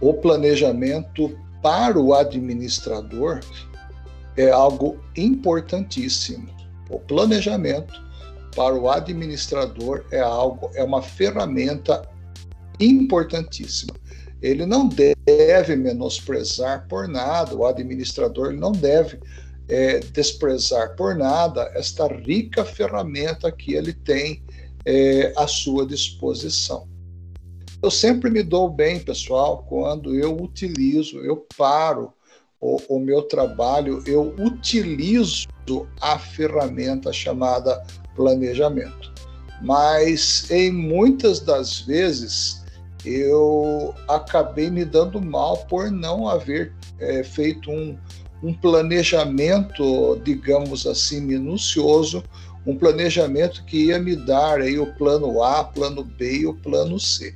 o planejamento para o administrador é algo importantíssimo. O planejamento para o administrador é algo, é uma ferramenta importantíssima. Ele não deve menosprezar por nada, o administrador não deve é, desprezar por nada esta rica ferramenta que ele tem é, à sua disposição. Eu sempre me dou bem, pessoal, quando eu utilizo, eu paro o, o meu trabalho, eu utilizo a ferramenta chamada planejamento. Mas em muitas das vezes eu acabei me dando mal por não haver é, feito um, um planejamento, digamos assim, minucioso, um planejamento que ia me dar aí o plano A, plano B e o plano C.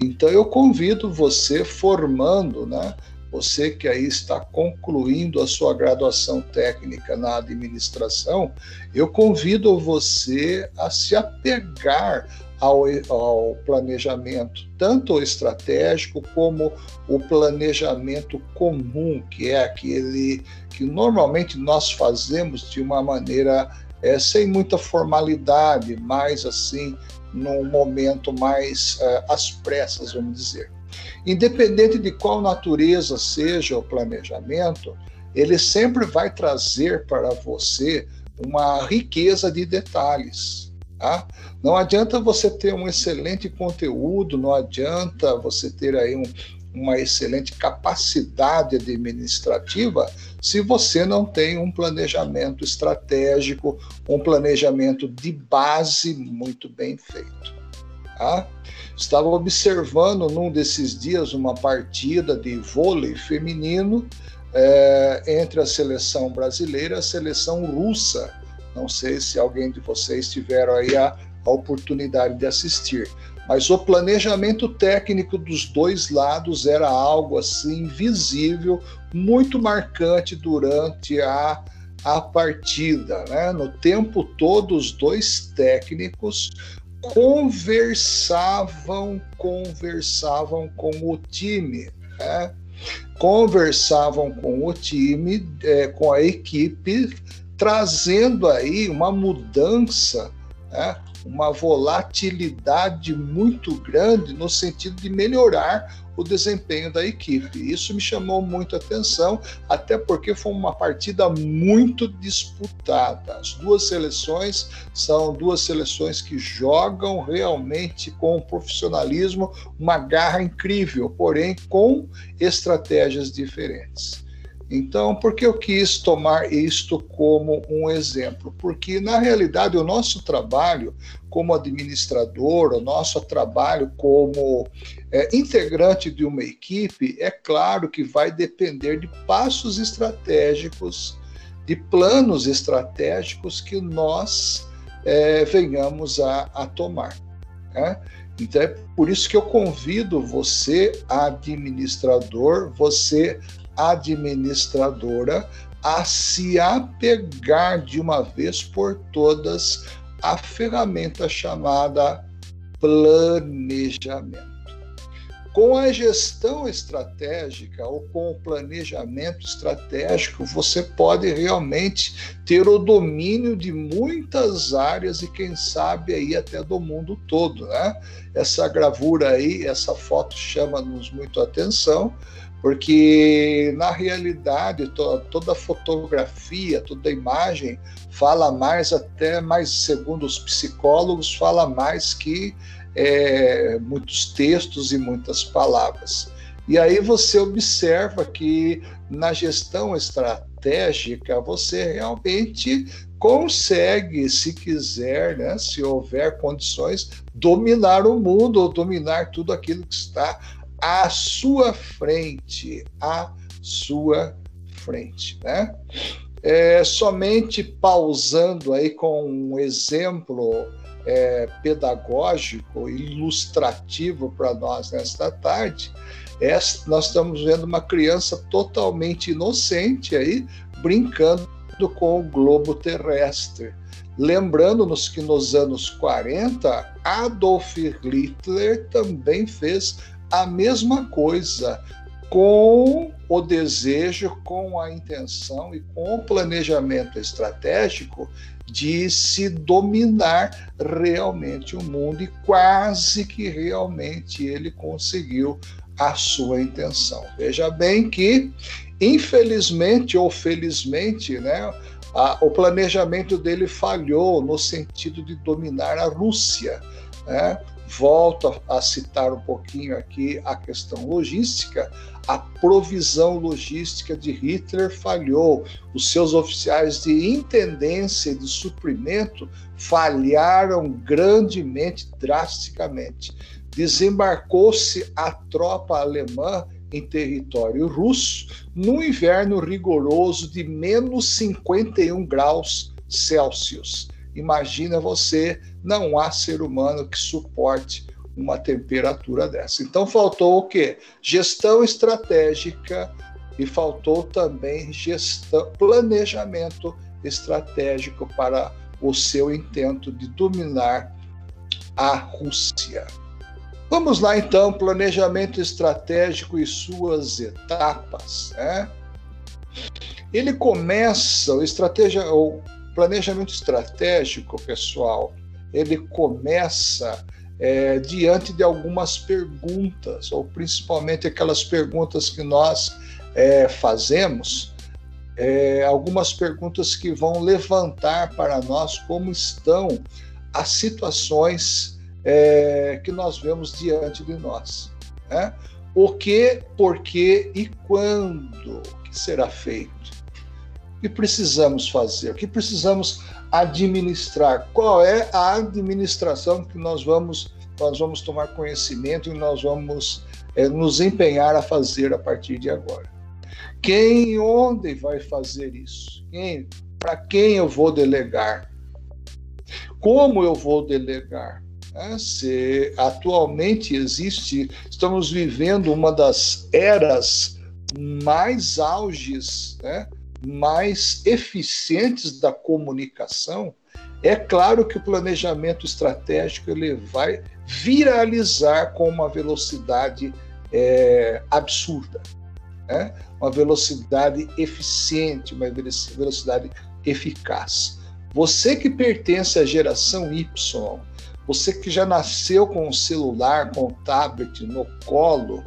Então eu convido você formando, né, você que aí está concluindo a sua graduação técnica na administração, eu convido você a se apegar ao, ao, planejamento, tanto o estratégico como o planejamento comum, que é aquele que normalmente nós fazemos de uma maneira é, sem muita formalidade, mais assim, num momento mais é, às pressas, vamos dizer. Independente de qual natureza seja o planejamento, ele sempre vai trazer para você uma riqueza de detalhes. Tá? Não adianta você ter um excelente conteúdo, não adianta você ter aí um, uma excelente capacidade administrativa se você não tem um planejamento estratégico, um planejamento de base muito bem feito. Tá? Estava observando num desses dias uma partida de vôlei feminino é, entre a seleção brasileira e a seleção russa. Não sei se alguém de vocês tiveram aí a, a oportunidade de assistir, mas o planejamento técnico dos dois lados era algo assim visível, muito marcante durante a, a partida. Né? No tempo todo, os dois técnicos conversavam, conversavam com o time, né? conversavam com o time, é, com a equipe, trazendo aí uma mudança, né? Uma volatilidade muito grande no sentido de melhorar o desempenho da equipe. Isso me chamou muito a atenção, até porque foi uma partida muito disputada. As duas seleções são duas seleções que jogam realmente com profissionalismo, uma garra incrível, porém com estratégias diferentes. Então, por que eu quis tomar isto como um exemplo? Porque, na realidade, o nosso trabalho como administrador, o nosso trabalho como é, integrante de uma equipe, é claro que vai depender de passos estratégicos, de planos estratégicos que nós é, venhamos a, a tomar. Né? Então é por isso que eu convido você, administrador, você administradora a se apegar de uma vez por todas à ferramenta chamada planejamento. Com a gestão estratégica ou com o planejamento estratégico, você pode realmente ter o domínio de muitas áreas e quem sabe aí até do mundo todo, né? Essa gravura aí, essa foto chama-nos muito a atenção, porque na realidade to, toda fotografia, toda imagem fala mais, até mais segundo os psicólogos, fala mais que é, muitos textos e muitas palavras. E aí você observa que na gestão estratégica você realmente consegue, se quiser, né, se houver condições, dominar o mundo ou dominar tudo aquilo que está à sua frente, à sua frente, né? É, somente pausando aí com um exemplo é, pedagógico, ilustrativo para nós nesta tarde, é, nós estamos vendo uma criança totalmente inocente aí brincando com o globo terrestre. Lembrando-nos que nos anos 40, Adolf Hitler também fez a mesma coisa com o desejo, com a intenção e com o planejamento estratégico de se dominar realmente o mundo e quase que realmente ele conseguiu a sua intenção. Veja bem que, infelizmente ou felizmente, né, a, o planejamento dele falhou no sentido de dominar a Rússia. Né? Volto a citar um pouquinho aqui a questão logística. A provisão logística de Hitler falhou. Os seus oficiais de intendência e de suprimento falharam grandemente, drasticamente. Desembarcou-se a tropa alemã em território russo no inverno rigoroso de menos 51 graus Celsius. Imagina você, não há ser humano que suporte uma temperatura dessa. Então faltou o quê? Gestão estratégica e faltou também gestão, planejamento estratégico para o seu intento de dominar a Rússia. Vamos lá então, planejamento estratégico e suas etapas. Né? Ele começa, o, estratégia, o planejamento estratégico, pessoal, ele começa é, diante de algumas perguntas, ou principalmente aquelas perguntas que nós é, fazemos, é, algumas perguntas que vão levantar para nós como estão as situações é, que nós vemos diante de nós. Né? O que, por que e quando que será feito? Que precisamos fazer? O que precisamos administrar? Qual é a administração que nós vamos, nós vamos tomar conhecimento e nós vamos é, nos empenhar a fazer a partir de agora? Quem e onde vai fazer isso? Quem, para quem eu vou delegar? Como eu vou delegar? Né? Se atualmente existe, estamos vivendo uma das eras mais auges, né? Mais eficientes da comunicação, é claro que o planejamento estratégico ele vai viralizar com uma velocidade é, absurda, né? uma velocidade eficiente, uma velocidade eficaz. Você que pertence à geração Y, você que já nasceu com o celular, com o tablet no colo,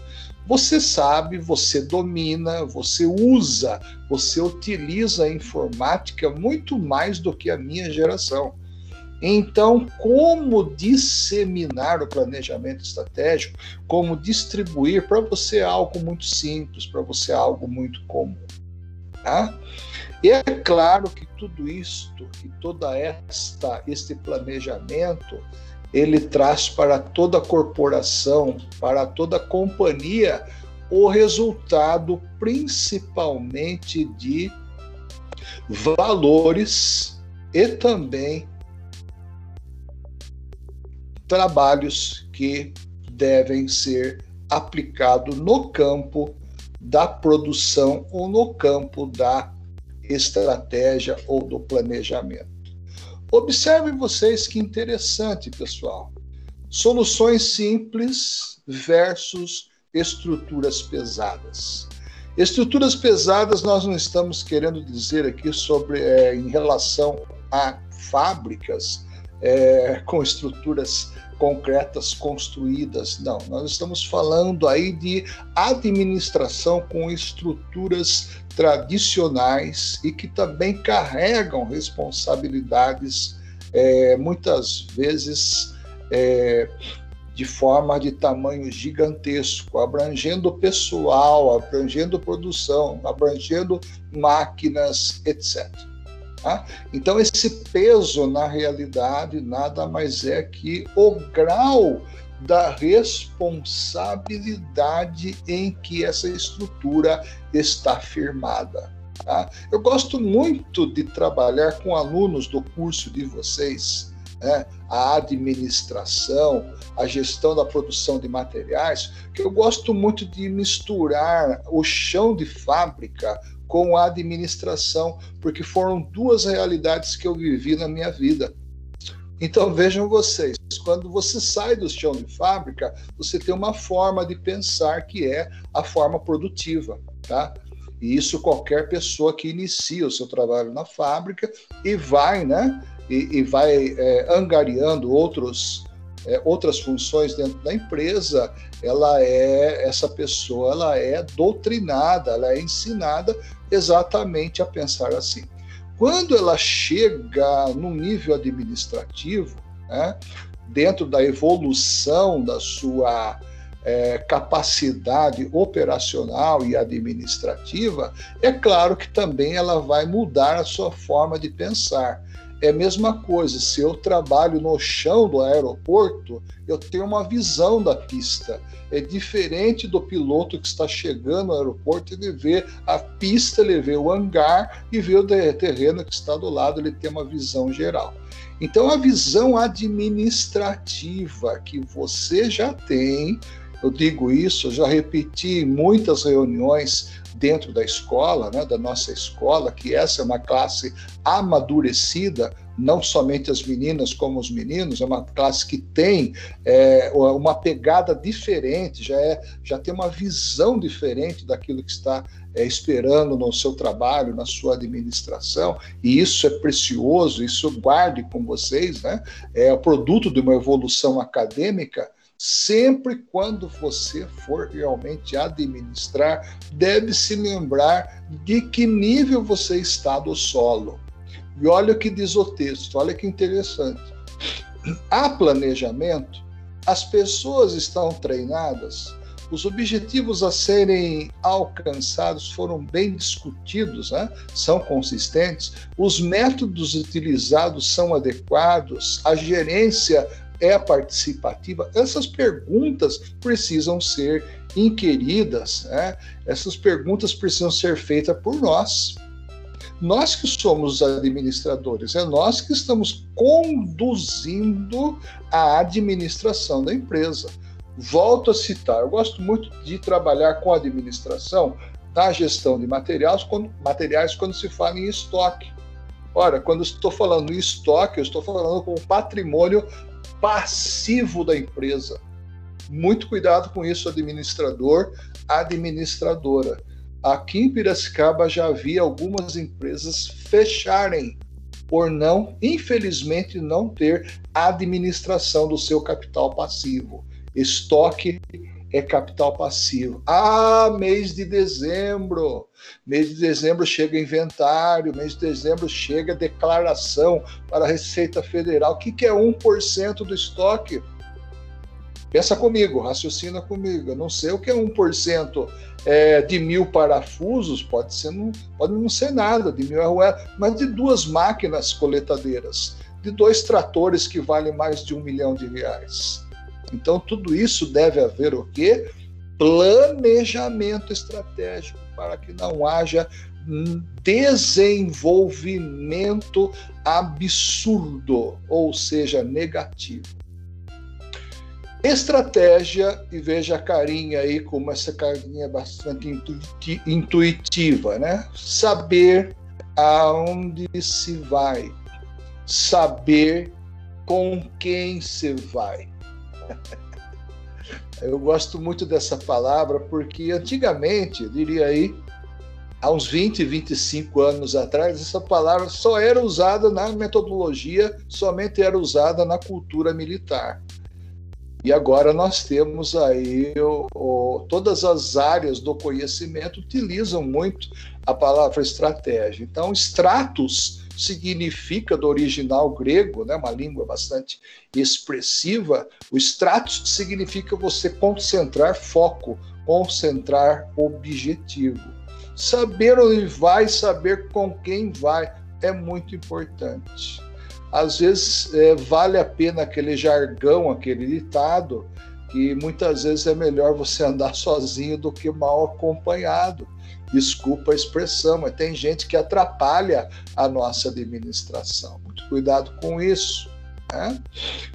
você sabe, você domina, você usa, você utiliza a informática muito mais do que a minha geração. Então, como disseminar o planejamento estratégico, como distribuir para você é algo muito simples, para você é algo muito comum. Tá? E é claro que tudo isto, que toda esta este planejamento, ele traz para toda a corporação, para toda a companhia, o resultado principalmente de valores e também trabalhos que devem ser aplicados no campo da produção ou no campo da estratégia ou do planejamento. Observem vocês que interessante, pessoal. Soluções simples versus estruturas pesadas. Estruturas pesadas, nós não estamos querendo dizer aqui sobre é, em relação a fábricas é, com estruturas concretas construídas. Não, nós estamos falando aí de administração com estruturas tradicionais e que também carregam responsabilidades é, muitas vezes é, de forma de tamanho gigantesco, abrangendo pessoal, abrangendo produção, abrangendo máquinas, etc. Tá? Então, esse peso, na realidade, nada mais é que o grau da responsabilidade em que essa estrutura está firmada. Tá? Eu gosto muito de trabalhar com alunos do curso de vocês, né? a administração, a gestão da produção de materiais, que eu gosto muito de misturar o chão de fábrica com a administração, porque foram duas realidades que eu vivi na minha vida. Então vejam vocês, quando você sai do chão de fábrica, você tem uma forma de pensar que é a forma produtiva, tá? E isso qualquer pessoa que inicia o seu trabalho na fábrica e vai, né? E, e vai é, angariando outros, é, outras funções dentro da empresa, ela é essa pessoa, ela é doutrinada, ela é ensinada exatamente a pensar assim. Quando ela chega no nível administrativo, né, dentro da evolução da sua é, capacidade operacional e administrativa, é claro que também ela vai mudar a sua forma de pensar. É a mesma coisa, se eu trabalho no chão do aeroporto, eu tenho uma visão da pista. É diferente do piloto que está chegando no aeroporto, ele vê a pista, ele vê o hangar e vê o terreno que está do lado, ele tem uma visão geral. Então, a visão administrativa que você já tem, eu digo isso, eu já repeti em muitas reuniões dentro da escola, né, da nossa escola, que essa é uma classe amadurecida, não somente as meninas como os meninos, é uma classe que tem é, uma pegada diferente, já, é, já tem uma visão diferente daquilo que está é, esperando no seu trabalho, na sua administração, e isso é precioso, isso guarde com vocês, né? é o produto de uma evolução acadêmica Sempre quando você for realmente administrar, deve se lembrar de que nível você está do solo. E olha o que diz o texto, olha que interessante. Há planejamento, as pessoas estão treinadas, os objetivos a serem alcançados foram bem discutidos, né? são consistentes, os métodos utilizados são adequados, a gerência é participativa? Essas perguntas precisam ser inquiridas, né? essas perguntas precisam ser feitas por nós. Nós que somos administradores, é nós que estamos conduzindo a administração da empresa. Volto a citar, eu gosto muito de trabalhar com administração na gestão de materiais quando, materiais quando se fala em estoque. Ora, quando estou falando em estoque, eu estou falando com patrimônio passivo da empresa. Muito cuidado com isso, administrador, administradora. Aqui em Piracicaba já vi algumas empresas fecharem por não, infelizmente, não ter administração do seu capital passivo. Estoque é capital passivo. Ah, mês de dezembro. Mês de dezembro chega inventário, mês de dezembro chega declaração para a Receita Federal. O que, que é 1% do estoque? Pensa comigo, raciocina comigo. Eu não sei o que é 1% é, de mil parafusos, pode, ser, não, pode não ser nada, de mil RUE, mas de duas máquinas coletadeiras, de dois tratores que valem mais de um milhão de reais. Então, tudo isso deve haver o quê? Planejamento estratégico para que não haja desenvolvimento absurdo, ou seja, negativo. Estratégia, e veja a carinha aí, como essa carinha é bastante intuitiva, né? Saber aonde se vai, saber com quem se vai. Eu gosto muito dessa palavra porque antigamente, eu diria aí, há uns 20, 25 anos atrás, essa palavra só era usada na metodologia, somente era usada na cultura militar. E agora nós temos aí o, o, todas as áreas do conhecimento utilizam muito a palavra estratégia. Então, stratos significa do original grego, né, uma língua bastante expressiva, o stratos significa você concentrar foco, concentrar objetivo. Saber onde vai, saber com quem vai é muito importante. Às vezes é, vale a pena aquele jargão, aquele ditado, que muitas vezes é melhor você andar sozinho do que mal acompanhado desculpa a expressão, mas tem gente que atrapalha a nossa administração. Muito cuidado com isso. Né?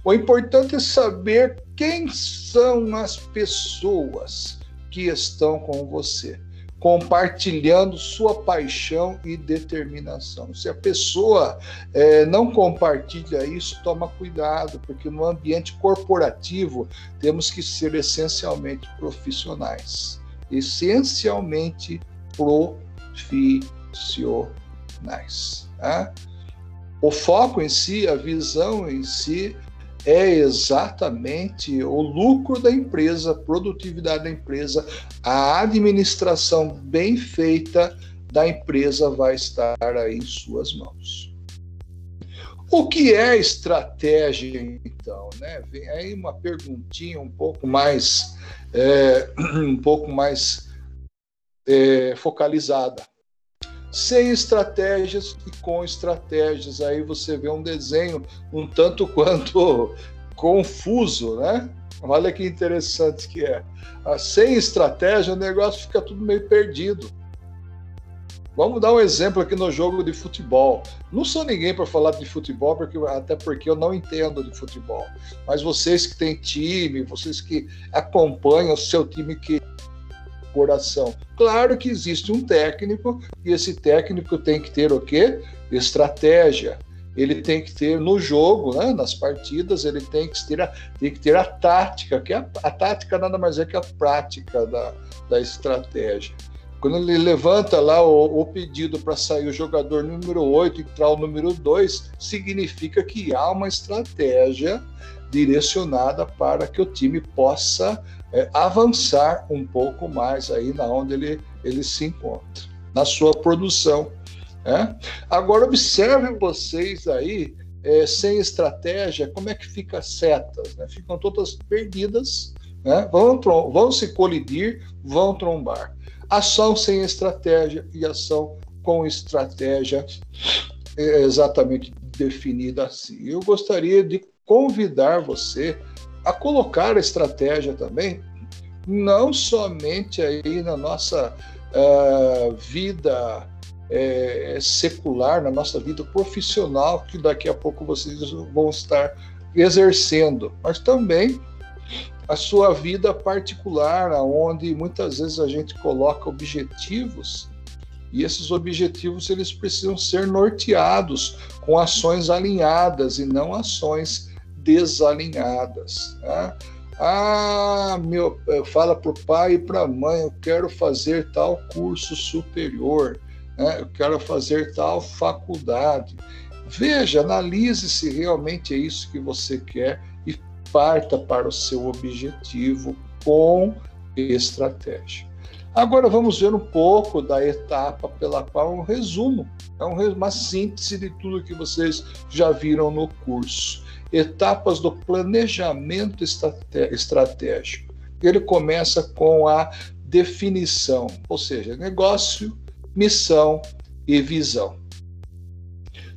O importante é saber quem são as pessoas que estão com você. compartilhando sua paixão e determinação. Se a pessoa é, não compartilha isso, toma cuidado, porque no ambiente corporativo temos que ser essencialmente profissionais. Essencialmente profissionais. Tá? O foco em si, a visão em si, é exatamente o lucro da empresa, a produtividade da empresa, a administração bem feita da empresa vai estar aí em suas mãos. O que é estratégia, então? Né? Vem aí uma perguntinha um pouco mais, é, um pouco mais é, focalizada. Sem estratégias e com estratégias. Aí você vê um desenho um tanto quanto confuso, né? Olha que interessante que é. Ah, sem estratégia, o negócio fica tudo meio perdido. Vamos dar um exemplo aqui no jogo de futebol. Não sou ninguém para falar de futebol, porque, até porque eu não entendo de futebol. Mas vocês que têm time, vocês que acompanham o seu time que coração. Claro que existe um técnico e esse técnico tem que ter o quê? Estratégia. Ele tem que ter no jogo, né, nas partidas, ele tem que ter a, tem que ter a tática, que é a, a tática nada mais é que a prática da, da estratégia. Quando ele levanta lá o, o pedido para sair o jogador número 8 e entrar o número 2, significa que há uma estratégia direcionada para que o time possa é, avançar um pouco mais aí na onde ele, ele se encontra, na sua produção. É? Agora observem vocês aí, é, sem estratégia, como é que fica as setas, né? ficam todas perdidas, né? vão, vão se colidir, vão trombar. Ação sem estratégia e ação com estratégia é exatamente definida assim. Eu gostaria de convidar você a colocar a estratégia também, não somente aí na nossa uh, vida uh, secular, na nossa vida profissional, que daqui a pouco vocês vão estar exercendo, mas também a sua vida particular, onde muitas vezes a gente coloca objetivos e esses objetivos eles precisam ser norteados com ações alinhadas e não ações desalinhadas. Tá? Ah, meu, fala para o pai e para a mãe, eu quero fazer tal curso superior, né? eu quero fazer tal faculdade. Veja, analise se realmente é isso que você quer e parta para o seu objetivo com estratégia. Agora vamos ver um pouco da etapa pela qual um resumo, é uma síntese de tudo que vocês já viram no curso etapas do planejamento estratégico. Ele começa com a definição, ou seja, negócio, missão e visão.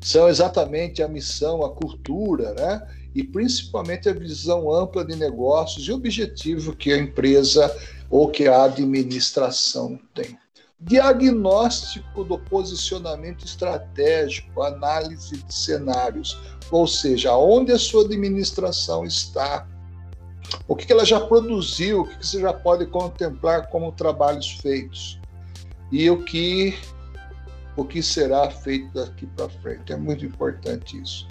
São exatamente a missão, a cultura, né? e principalmente a visão ampla de negócios e objetivo que a empresa ou que a administração tem. Diagnóstico do posicionamento estratégico, análise de cenários, ou seja, onde a sua administração está, o que ela já produziu, o que você já pode contemplar como trabalhos feitos e o que o que será feito daqui para frente. É muito importante isso.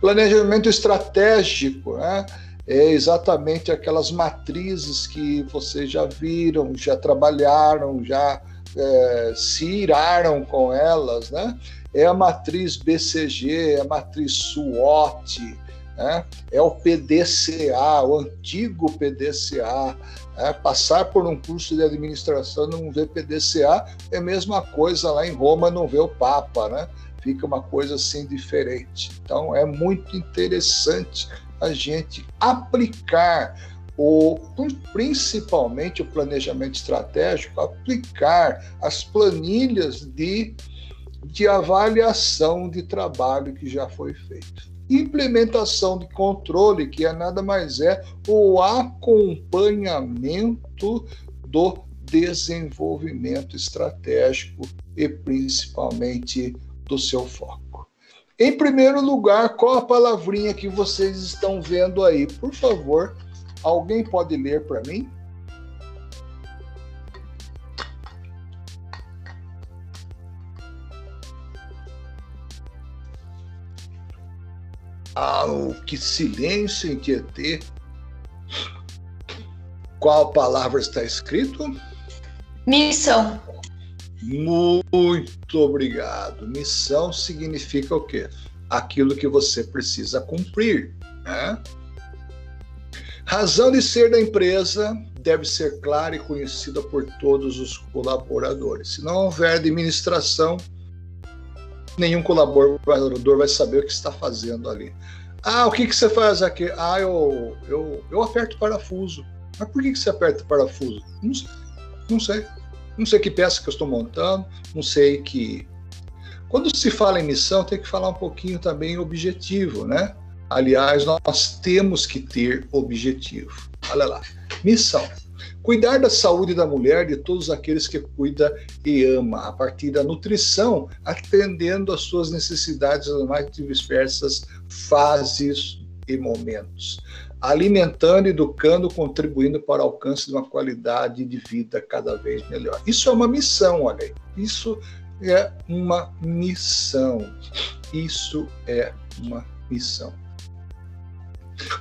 Planejamento estratégico né? É exatamente aquelas matrizes que vocês já viram, já trabalharam, já é, se iraram com elas, né? é a matriz BCG, é a matriz SWOT, né? é o PDCA, o antigo PDCA. É, passar por um curso de administração não ver PDCA é a mesma coisa lá em Roma não ver o Papa, né? Fica uma coisa assim diferente. Então é muito interessante a gente aplicar o, principalmente o planejamento estratégico, aplicar as planilhas de de avaliação de trabalho que já foi feito. Implementação de controle, que é nada mais é o acompanhamento do desenvolvimento estratégico e principalmente do seu foco. Em primeiro lugar, qual a palavrinha que vocês estão vendo aí? Por favor, alguém pode ler para mim? Ah, oh, que silêncio em Tietê! Qual palavra está escrito? Missão. Muito obrigado. Missão significa o quê? Aquilo que você precisa cumprir. Né? Razão de ser da empresa deve ser clara e conhecida por todos os colaboradores. Se não houver administração, nenhum colaborador vai saber o que está fazendo ali. Ah, o que, que você faz aqui? Ah, eu, eu, eu aperto parafuso. Mas por que, que você aperta parafuso? Não sei. Não sei. Não sei que peça que eu estou montando, não sei que. Quando se fala em missão, tem que falar um pouquinho também objetivo, né? Aliás, nós temos que ter objetivo. Olha lá. Missão. Cuidar da saúde da mulher, de todos aqueles que cuida e ama, a partir da nutrição, atendendo às suas necessidades nas mais diversas fases e momentos. Alimentando, educando, contribuindo para o alcance de uma qualidade de vida cada vez melhor. Isso é uma missão, olha aí. Isso é uma missão. Isso é uma missão.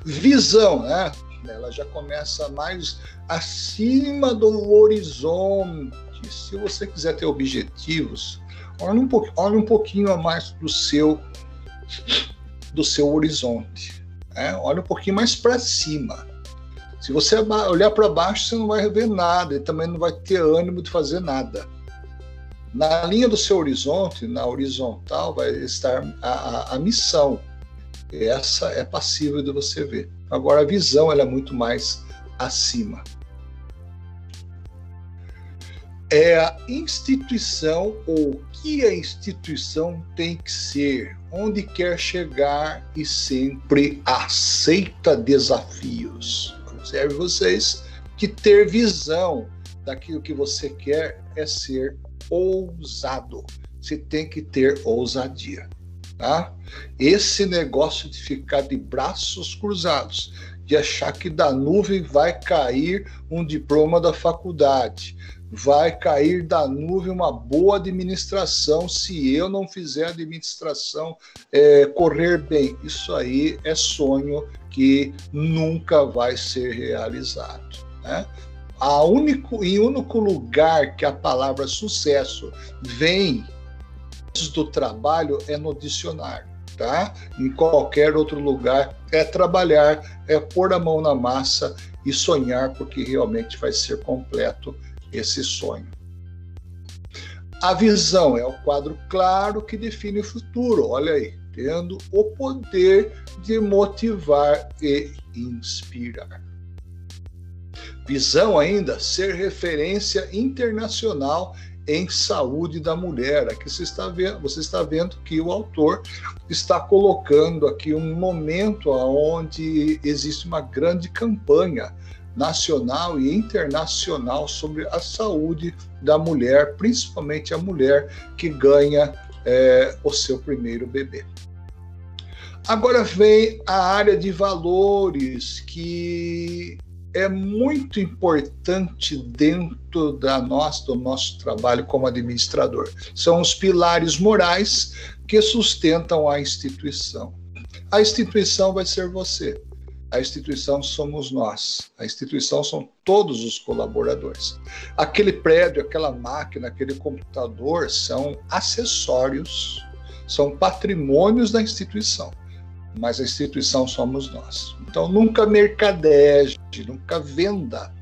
Visão, né? Ela já começa mais acima do horizonte. Se você quiser ter objetivos, olhe um, pouquinho, olhe um pouquinho a mais do seu do seu horizonte. Né? Olha um pouquinho mais para cima. Se você olhar para baixo, você não vai ver nada e também não vai ter ânimo de fazer nada. Na linha do seu horizonte, na horizontal, vai estar a, a, a missão essa é passível de você ver. Agora a visão ela é muito mais acima. É a instituição ou o que a instituição tem que ser, onde quer chegar e sempre aceita desafios. Observe vocês que ter visão daquilo que você quer é ser ousado. Você tem que ter ousadia. Tá? Esse negócio de ficar de braços cruzados, de achar que da nuvem vai cair um diploma da faculdade, vai cair da nuvem uma boa administração se eu não fizer a administração é, correr bem. Isso aí é sonho que nunca vai ser realizado. Né? A único, em único lugar que a palavra sucesso vem do trabalho é no dicionário, tá? Em qualquer outro lugar é trabalhar, é pôr a mão na massa e sonhar, porque realmente vai ser completo esse sonho. A visão é o quadro claro que define o futuro. Olha aí, tendo o poder de motivar e inspirar. Visão ainda ser referência internacional em saúde da mulher. Aqui você está vendo, você está vendo que o autor está colocando aqui um momento onde existe uma grande campanha nacional e internacional sobre a saúde da mulher, principalmente a mulher que ganha é, o seu primeiro bebê. Agora vem a área de valores que é muito importante dentro da nossa, do nosso trabalho como administrador. São os pilares morais que sustentam a instituição. A instituição vai ser você. A instituição somos nós. A instituição são todos os colaboradores. Aquele prédio, aquela máquina, aquele computador são acessórios, são patrimônios da instituição mas a instituição somos nós. Então, nunca mercadeje, nunca venda,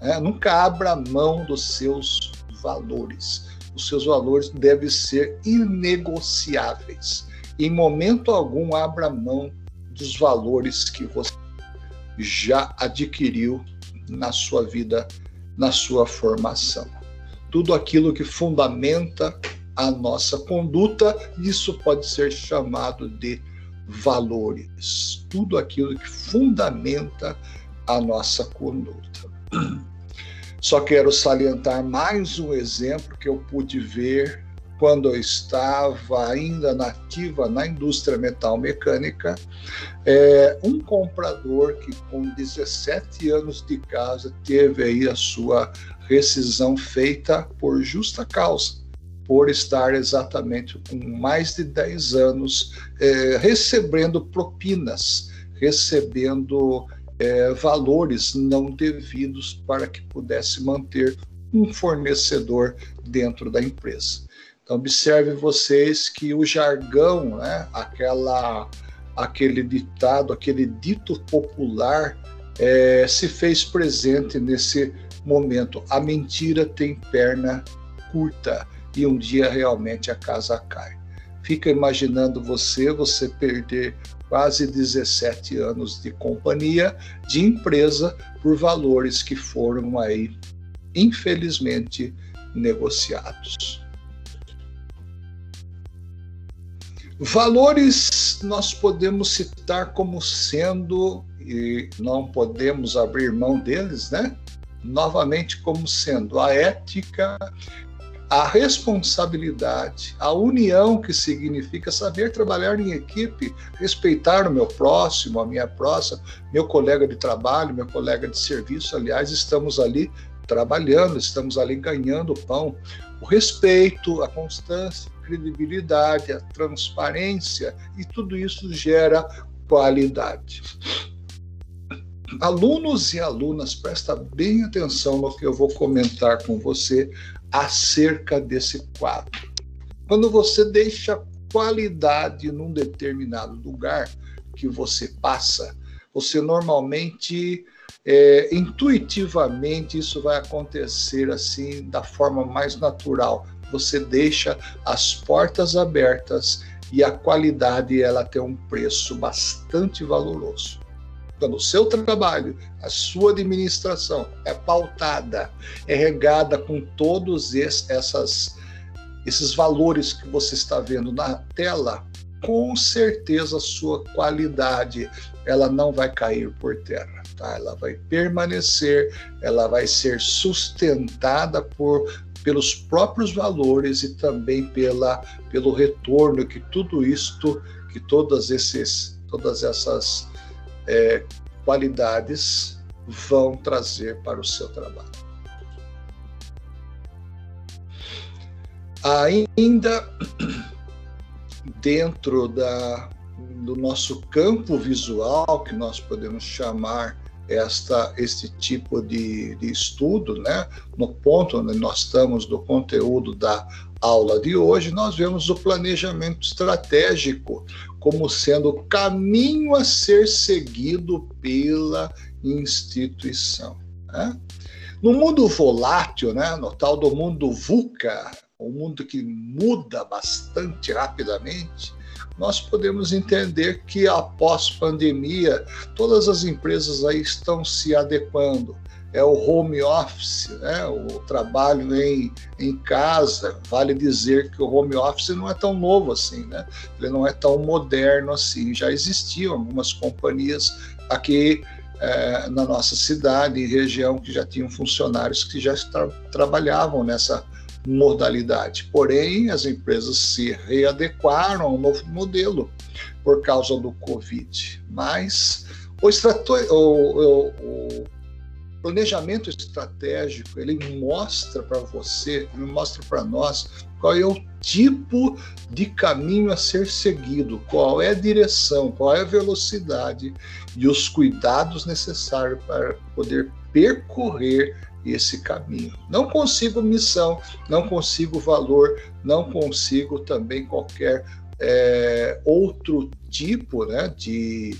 né? nunca abra mão dos seus valores. Os seus valores devem ser inegociáveis. Em momento algum, abra mão dos valores que você já adquiriu na sua vida, na sua formação. Tudo aquilo que fundamenta a nossa conduta, isso pode ser chamado de valores, tudo aquilo que fundamenta a nossa conduta. Só quero salientar mais um exemplo que eu pude ver quando eu estava ainda nativa na indústria metal mecânica, é, um comprador que com 17 anos de casa teve aí a sua rescisão feita por justa causa. por estar exatamente com mais de 10 anos é, recebendo propinas, recebendo é, valores não devidos para que pudesse manter um fornecedor dentro da empresa. Então, observe vocês que o jargão, né, aquela, aquele ditado, aquele dito popular, é, se fez presente nesse momento. A mentira tem perna curta e um dia realmente a casa cai. Fica imaginando você, você perder quase 17 anos de companhia, de empresa, por valores que foram aí, infelizmente, negociados. Valores nós podemos citar como sendo, e não podemos abrir mão deles, né? Novamente, como sendo a ética, a responsabilidade, a união que significa saber trabalhar em equipe, respeitar o meu próximo, a minha próxima, meu colega de trabalho, meu colega de serviço. Aliás, estamos ali trabalhando, estamos ali ganhando pão. O respeito, a constância, credibilidade, a transparência e tudo isso gera qualidade. Alunos e alunas, presta bem atenção no que eu vou comentar com você acerca desse quadro. Quando você deixa qualidade num determinado lugar que você passa, você normalmente, é, intuitivamente, isso vai acontecer assim, da forma mais natural. Você deixa as portas abertas e a qualidade ela tem um preço bastante valoroso quando o seu trabalho, a sua administração é pautada, é regada com todos essas, esses valores que você está vendo na tela, com certeza a sua qualidade ela não vai cair por terra, tá? Ela vai permanecer, ela vai ser sustentada por pelos próprios valores e também pela pelo retorno que tudo isto, que todas esses todas essas é, qualidades vão trazer para o seu trabalho. Ainda dentro da, do nosso campo visual, que nós podemos chamar esta, este tipo de, de estudo, né? no ponto onde nós estamos do conteúdo da aula de hoje, nós vemos o planejamento estratégico como sendo o caminho a ser seguido pela instituição. Né? No mundo volátil, né, no tal do mundo VUCA, um mundo que muda bastante rapidamente, nós podemos entender que após pandemia, todas as empresas aí estão se adequando é o home office, né? o trabalho em, em casa. Vale dizer que o home office não é tão novo assim, né? ele não é tão moderno assim. Já existiam algumas companhias aqui é, na nossa cidade e região que já tinham funcionários que já tra trabalhavam nessa modalidade. Porém, as empresas se readequaram ao novo modelo por causa do Covid. Mas o, o, o planejamento estratégico ele mostra para você, ele mostra para nós qual é o tipo de caminho a ser seguido, qual é a direção, qual é a velocidade e os cuidados necessários para poder percorrer esse caminho. Não consigo missão, não consigo valor, não consigo também qualquer é, outro tipo né, de,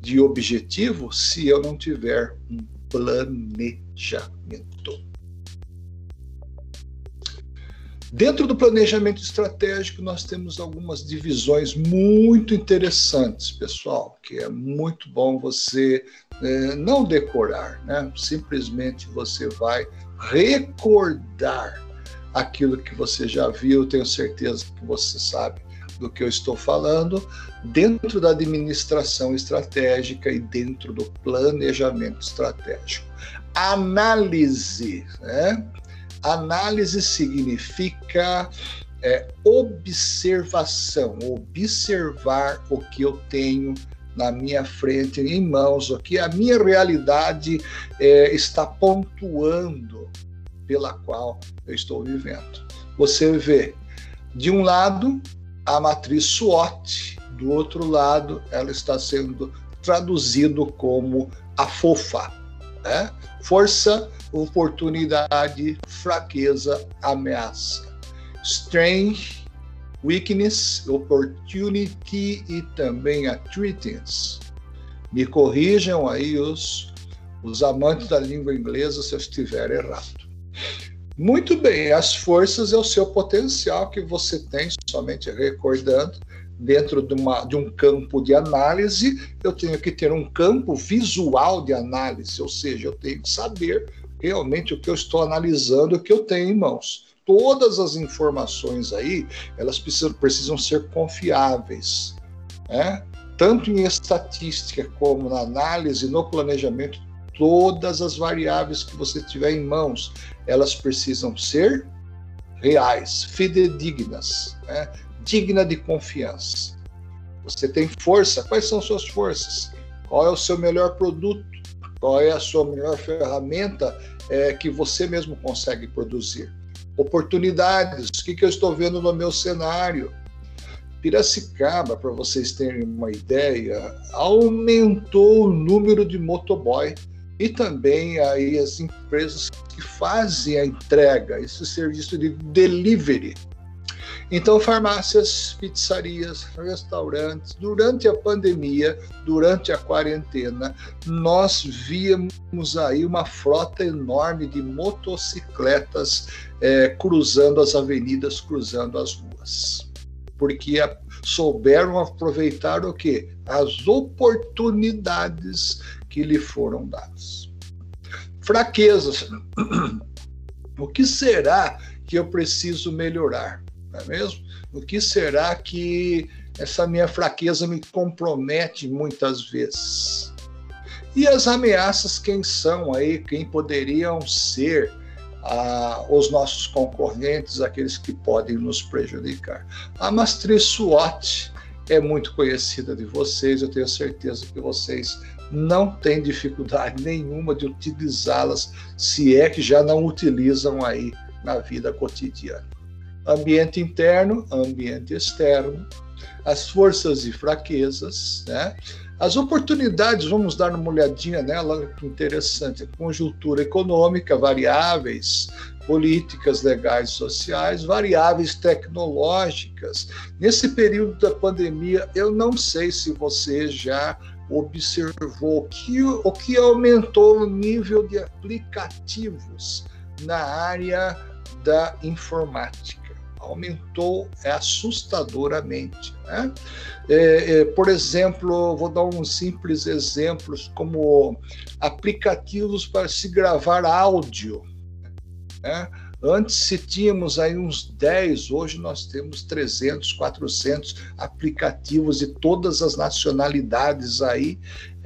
de objetivo se eu não tiver um planejamento. Dentro do planejamento estratégico, nós temos algumas divisões muito interessantes, pessoal, que é muito bom você é, não decorar, né? simplesmente você vai recordar aquilo que você já viu, tenho certeza que você sabe do que eu estou falando, dentro da administração estratégica e dentro do planejamento estratégico. Análise, né? Análise significa é, observação, observar o que eu tenho na minha frente, em mãos, o que a minha realidade é, está pontuando pela qual eu estou vivendo. Você vê, de um lado, a matriz SWOT, do outro lado, ela está sendo traduzido como a FOFA, né? Força, oportunidade, fraqueza, ameaça. Strength, weakness, opportunity e também a threatens. Me corrijam aí os, os amantes da língua inglesa se eu estiver errado. Muito bem, as forças é o seu potencial que você tem, somente recordando, dentro de, uma, de um campo de análise, eu tenho que ter um campo visual de análise, ou seja, eu tenho que saber realmente o que eu estou analisando, o que eu tenho em mãos. Todas as informações aí, elas precisam, precisam ser confiáveis, né? tanto em estatística como na análise, no planejamento, todas as variáveis que você tiver em mãos, elas precisam ser reais, fidedignas, né? digna de confiança. Você tem força, quais são suas forças? Qual é o seu melhor produto? Qual é a sua melhor ferramenta é, que você mesmo consegue produzir? Oportunidades, o que, que eu estou vendo no meu cenário? Piracicaba, para vocês terem uma ideia, aumentou o número de motoboy e também aí as empresas que fazem a entrega, esse serviço de delivery. Então, farmácias, pizzarias, restaurantes, durante a pandemia, durante a quarentena, nós víamos aí uma frota enorme de motocicletas é, cruzando as avenidas, cruzando as ruas. Porque a, souberam aproveitar o quê? As oportunidades que lhe foram dadas. Fraquezas. O que será que eu preciso melhorar? Não é mesmo? O que será que essa minha fraqueza me compromete muitas vezes? E as ameaças, quem são aí, quem poderiam ser ah, os nossos concorrentes, aqueles que podem nos prejudicar? A matriz SWOT é muito conhecida de vocês, eu tenho certeza que vocês não têm dificuldade nenhuma de utilizá-las, se é que já não utilizam aí na vida cotidiana ambiente interno, ambiente externo, as forças e fraquezas, né? As oportunidades, vamos dar uma olhadinha nela, interessante, conjuntura econômica, variáveis, políticas legais sociais, variáveis tecnológicas. Nesse período da pandemia, eu não sei se você já observou que, o que aumentou o nível de aplicativos na área da informática aumentou assustadoramente. Né? É, é, por exemplo, vou dar uns simples exemplos, como aplicativos para se gravar áudio. Né? Antes se tínhamos aí uns 10, hoje nós temos 300, 400 aplicativos de todas as nacionalidades aí,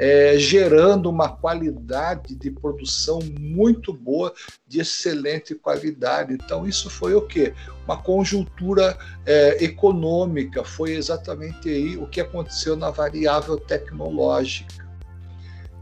é, gerando uma qualidade de produção muito boa, de excelente qualidade. Então isso foi o quê? Uma conjuntura é, econômica, foi exatamente aí o que aconteceu na variável tecnológica.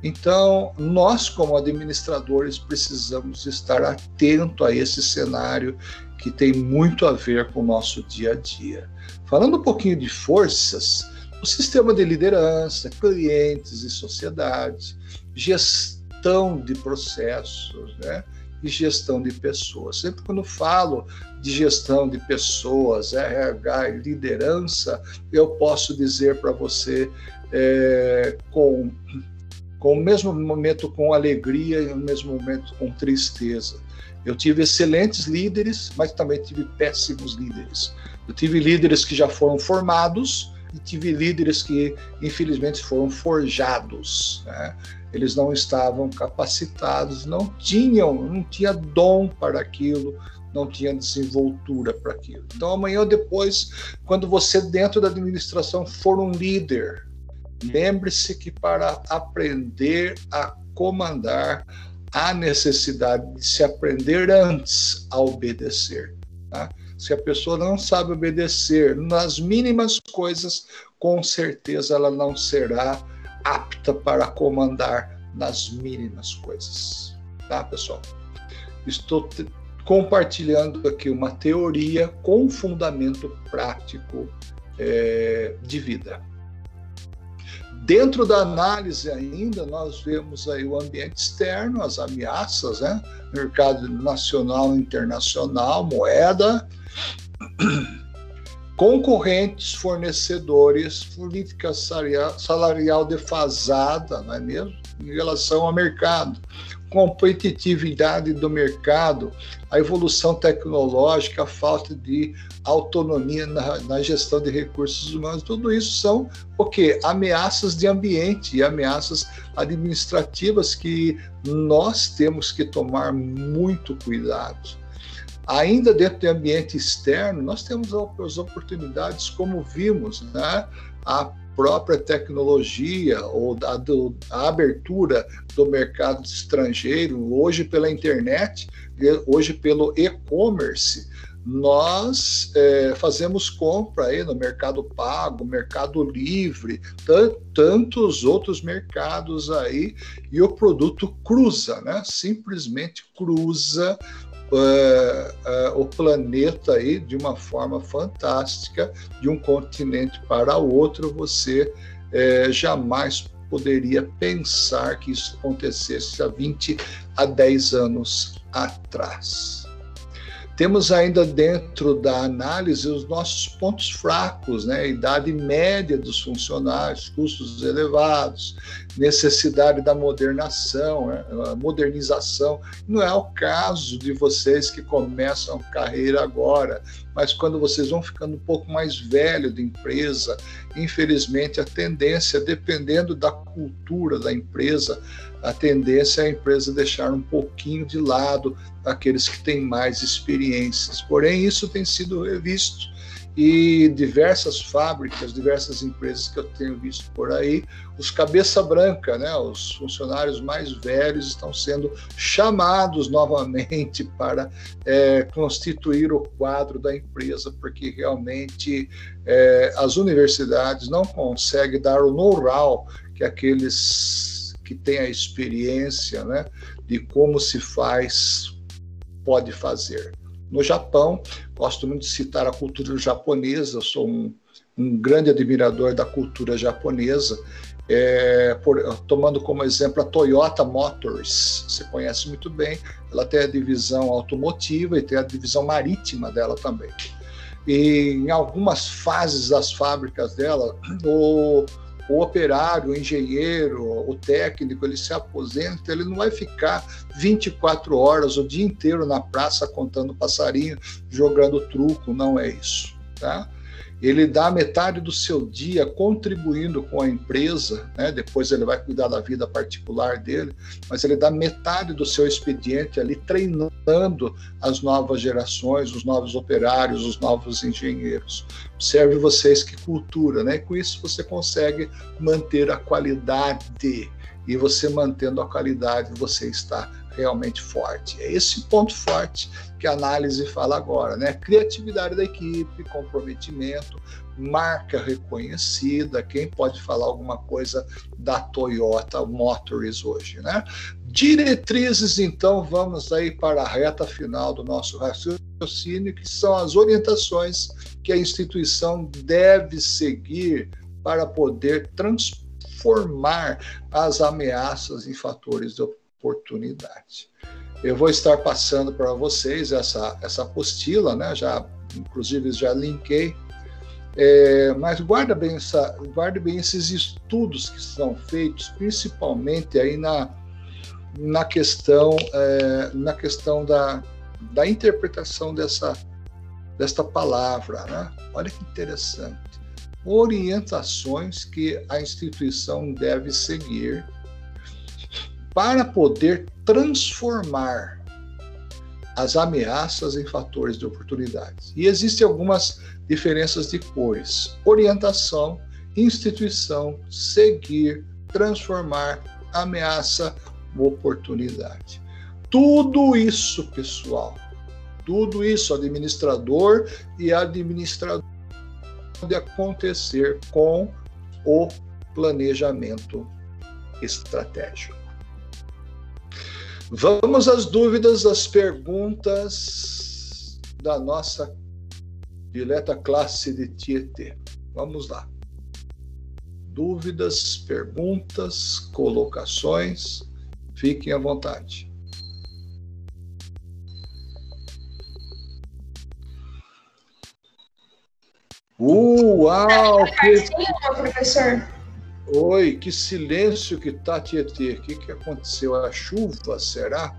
Então, nós, como administradores, precisamos estar atento a esse cenário que tem muito a ver com o nosso dia a dia. Falando um pouquinho de forças, o sistema de liderança, clientes e sociedade, gestão de processos, né? e gestão de pessoas. Sempre quando falo de gestão de pessoas, RH e liderança, eu posso dizer para você é, com com o mesmo momento com alegria e o mesmo momento com tristeza. Eu tive excelentes líderes, mas também tive péssimos líderes. Eu tive líderes que já foram formados e tive líderes que, infelizmente, foram forjados. Né? Eles não estavam capacitados, não tinham, não tinha dom para aquilo, não tinha desenvoltura para aquilo. Então, amanhã ou depois, quando você dentro da administração for um líder, Lembre-se que para aprender a comandar, há necessidade de se aprender antes a obedecer. Tá? Se a pessoa não sabe obedecer nas mínimas coisas, com certeza ela não será apta para comandar nas mínimas coisas. Tá, pessoal? Estou compartilhando aqui uma teoria com fundamento prático é, de vida. Dentro da análise ainda, nós vemos aí o ambiente externo, as ameaças, né? mercado nacional internacional, moeda, concorrentes, fornecedores, política salarial defasada, não é mesmo? Em relação ao mercado, competitividade do mercado, a evolução tecnológica, a falta de autonomia na, na, gestão de recursos humanos, tudo isso são o quê? Ameaças de ambiente e ameaças administrativas que nós temos que tomar muito cuidado. Ainda dentro do ambiente externo, nós temos as oportunidades, como vimos, né? a própria tecnologia ou a, do, a abertura do mercado estrangeiro, hoje pela internet, hoje pelo e-commerce, nós é, fazemos compra aí no Mercado Pago, Mercado Livre, tantos outros mercados aí, e o produto cruza, né? Simplesmente cruza é, é, o planeta aí de uma forma fantástica, de um continente para outro, você é, jamais poderia pensar que isso acontecesse há 20 a 10 anos atrás. Temos ainda dentro da análise os nossos pontos fracos, né? idade média dos funcionários, custos elevados, necessidade da modernação, né? modernização. Não é o caso de vocês que começam carreira agora, mas quando vocês vão ficando um pouco mais velho de empresa, infelizmente a tendência, dependendo da cultura da empresa, a tendência é a empresa deixar um pouquinho de lado aqueles que têm mais experiências. Porém, isso tem sido revisto e diversas fábricas, diversas empresas que eu tenho visto por aí, os cabeça branca, né, os funcionários mais velhos estão sendo chamados novamente para é, constituir o quadro da empresa, porque realmente é, as universidades não conseguem dar o know-how que aqueles que tem a experiência né, de como se faz, pode fazer. No Japão, gosto muito de citar a cultura japonesa, sou um, um grande admirador da cultura japonesa, é, por, tomando como exemplo a Toyota Motors, você conhece muito bem, ela tem a divisão automotiva e tem a divisão marítima dela também. E em algumas fases das fábricas dela, o, o operário, o engenheiro, o técnico, ele se aposenta, ele não vai ficar 24 horas o dia inteiro na praça contando passarinho, jogando truco, não é isso, tá? Ele dá metade do seu dia contribuindo com a empresa, né? depois ele vai cuidar da vida particular dele, mas ele dá metade do seu expediente ali treinando as novas gerações, os novos operários, os novos engenheiros. Observe vocês que cultura, né? Com isso você consegue manter a qualidade. E você mantendo a qualidade, você está realmente forte. É esse ponto forte que a análise fala agora, né? Criatividade da equipe, comprometimento, marca reconhecida. Quem pode falar alguma coisa da Toyota Motors hoje, né? Diretrizes, então, vamos aí para a reta final do nosso raciocínio, que são as orientações que a instituição deve seguir para poder transformar as ameaças em fatores de oportunidade. Eu vou estar passando para vocês essa, essa apostila, né? já, inclusive já linkei, é, mas guarda bem, essa, guarda bem esses estudos que são feitos, principalmente aí na, na questão, é, na questão da, da interpretação dessa, desta palavra. Né? Olha que interessante. Orientações que a instituição deve seguir para poder transformar as ameaças em fatores de oportunidades. E existem algumas diferenças de cores: orientação, instituição, seguir, transformar, ameaça, oportunidade. Tudo isso, pessoal, tudo isso, administrador e administrador, pode acontecer com o planejamento estratégico. Vamos às dúvidas, às perguntas da nossa dileta classe de Tietê. Vamos lá. Dúvidas, perguntas, colocações, fiquem à vontade. Uau! Que... professor. Oi, que silêncio que tá, Tietê. O que, que aconteceu? A chuva, será?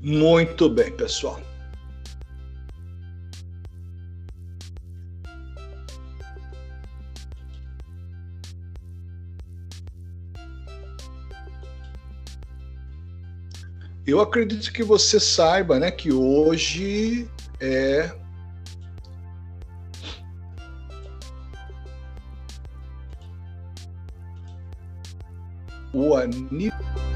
Muito bem, pessoal. Eu acredito que você saiba, né, que hoje é o aniversário